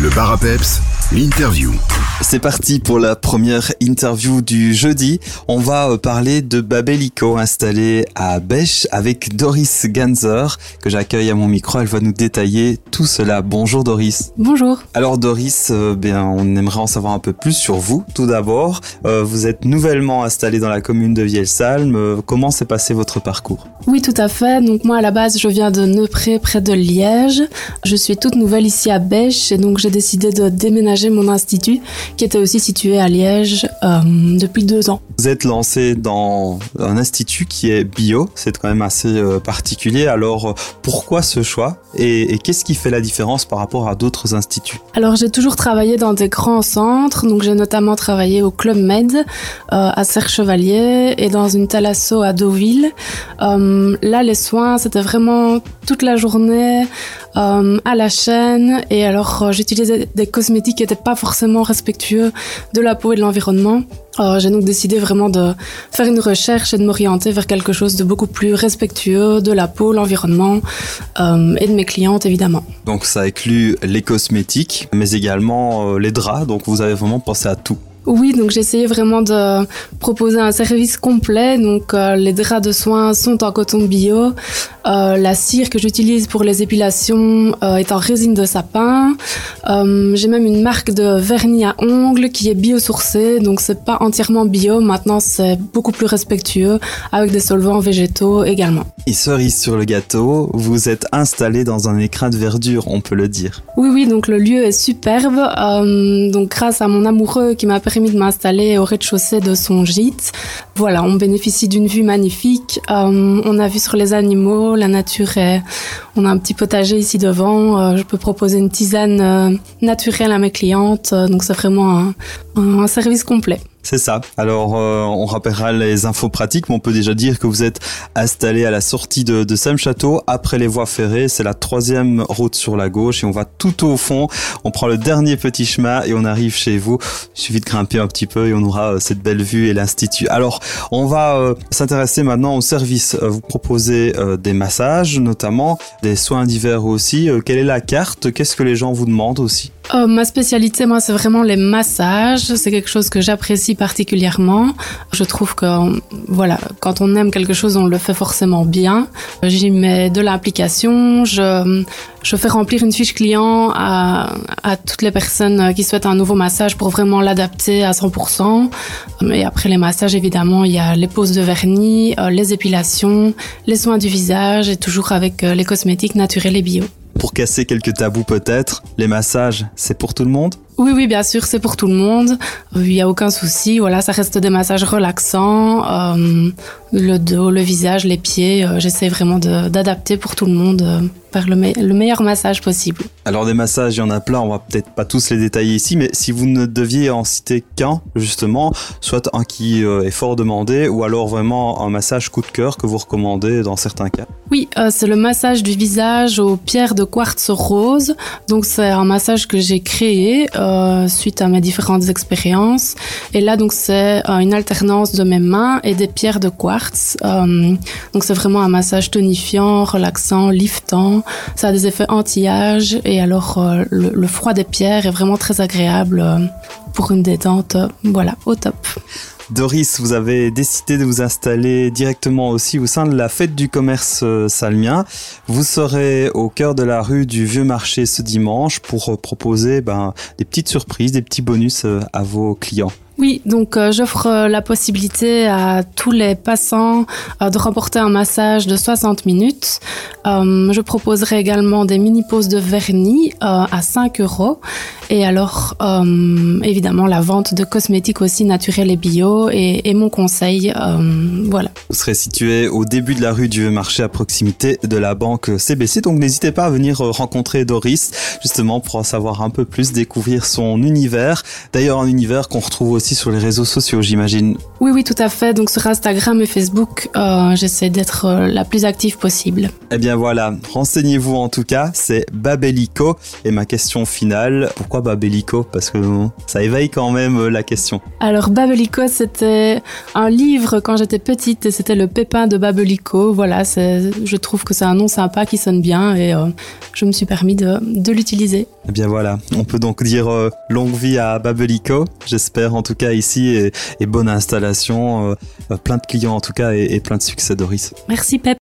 Le bar à peps, l'interview. C'est parti pour la première interview du jeudi. On va euh, parler de Babelico installé à Bèche avec Doris Ganzer que j'accueille à mon micro. Elle va nous détailler tout cela. Bonjour Doris. Bonjour. Alors Doris, euh, bien on aimerait en savoir un peu plus sur vous. Tout d'abord, euh, vous êtes nouvellement installé dans la commune de Vielsalm. comment s'est passé votre parcours? Oui, tout à fait. Donc moi à la base, je viens de Neupré près de Liège. Je suis toute nouvelle ici à Bèche et donc j'ai décidé de déménager mon institut qui était aussi situé à Liège euh, depuis deux ans. Vous êtes lancé dans un institut qui est bio, c'est quand même assez euh, particulier. Alors pourquoi ce choix et, qu'est-ce qui fait la différence par rapport à d'autres instituts? Alors j'ai toujours travaillé dans des grands centres, donc j'ai notamment travaillé au Club Med euh, à Serre-Chevalier et dans une thalasso à Deauville. là les soins c'était vraiment toute la journée à la chaîne et alors j'utilisais des cosmétiques qui n'étaient pas forcément respectueux de la peau et de l'environnement. Euh, j'ai donc décidé vraiment de faire une recherche et de m'orienter vers quelque chose de beaucoup plus respectueux de la peau, l'environnement euh, et de mes clientes évidemment. Donc ça inclut les cosmétiques, mais également euh, les draps, donc vous avez vraiment pensé à tout. Oui, donc essayé vraiment de proposer un service complet. Donc euh, les draps de soins sont en coton bio. Euh, la cire que j'utilise pour les épilations euh, est en résine de sapin. j'ai même une marque de vernis à ongles qui est biosourcée, donc c'est pas entièrement bio. Maintenant, c'est beaucoup plus respectueux avec des solvants végétaux également. Et cerise sur le gâteau, vous êtes installé dans un écrin de verdure, on peut le dire. Oui, oui, donc le lieu est superbe. donc grâce à mon amoureux qui m'a permis de m'installer au rez-de-chaussée de son gîte. Voilà, on bénéficie d'une vue magnifique. Euh, on a vu sur les animaux, la nature est... On a un petit potager ici devant. Euh, je peux proposer une tisane euh, naturelle à mes clientes. donc c'est vraiment un service complet. C'est ça. Alors, euh, on rappellera les infos pratiques, mais on peut déjà dire que vous êtes installé à la sortie de, de Sam-Château, après les voies ferrées. C'est la troisième route sur la gauche et on va tout au fond. On prend le dernier petit chemin et on arrive chez vous. Il suffit de grimper un petit peu et on aura euh, cette belle vue et l'institut. Alors, on va euh, s'intéresser maintenant au service. vous proposez des massages, notamment des soins divers aussi. quelle est la carte? Qu'est-ce que les gens vous demandent aussi? Euh, ma spécialité, moi, c'est vraiment les massages. C'est quelque chose que j'apprécie particulièrement. Je trouve que, voilà, quand on aime quelque chose, on le fait forcément bien. J'y mets de l'implication. Je, je fais remplir une fiche client à, à toutes les personnes qui souhaitent un nouveau massage pour vraiment l'adapter à 100%. Et après les massages, évidemment, il y a les poses de vernis, euh, les épilations, les soins du visage et toujours avec euh, les cosmétiques naturels et bio. Pour casser quelques tabous peut-être, les massages, c'est pour tout le monde? Oui, oui, bien sûr, c'est pour tout le monde. Il n'y a aucun souci. Voilà, ça reste des massages relaxants. Euh, le dos, le visage, les pieds. Euh, j'essaie vraiment d'adapter pour tout le monde euh, par le, le, meilleur massage possible. Alors des massages, il y en a plein. On va peut-être pas tous les détailler ici, mais si vous ne deviez en citer qu'un, justement, soit un qui est fort demandé, ou alors vraiment un massage coup de cœur que vous recommandez dans certains cas. Oui, c'est le massage du visage aux pierres de quartz rose. Donc c'est un massage que j'ai créé. Euh, suite à mes différentes expériences. Et là, donc, c'est euh, une alternance de mes mains et des pierres de quartz. Euh, donc, c'est vraiment un massage tonifiant, relaxant, liftant. Ça a des effets anti-âge et alors le, le, froid des pierres est vraiment très agréable pour une détente. Voilà, au top. Doris, vous avez décidé de vous installer directement aussi au sein de la fête du commerce euh, salmien. Vous serez au cœur de la rue du Vieux Marché ce dimanche pour euh, proposer ben, des petites surprises, des petits bonus euh, à vos clients. Oui, donc euh, j'offre euh, la possibilité à tous les passants euh, de remporter un massage de 60 minutes. je proposerai également des mini-pauses de vernis à 5 euros. Et alors, évidemment, la vente de cosmétiques aussi naturels et bio et, mon conseil, voilà. Vous serez situé au début de la rue du marché à proximité de la banque CBC. Donc n'hésitez pas à venir rencontrer Doris, justement pour en savoir un peu plus, découvrir son univers. D'ailleurs, un univers qu'on retrouve aussi sur les réseaux sociaux, j'imagine. Oui, oui, tout à fait. Donc sur Instagram et Facebook, euh, j'essaie d'être euh, la plus active possible. Eh bien voilà, renseignez-vous en tout cas, c'est Babelico. Et ma question finale, pourquoi Babelico Parce que ça éveille quand même euh, la question. Alors Babelico, c'était un livre quand j'étais petite et c'était le pépin de Babelico. Voilà, je trouve que c'est un nom sympa qui sonne bien et je me suis permis de, de l'utiliser. Eh bien voilà, on peut donc dire euh, longue vie à Babelico, j'espère en tout cas ici, et, bonne installation, euh, plein de clients en tout cas, et, et plein de succès Doris. Merci Pep.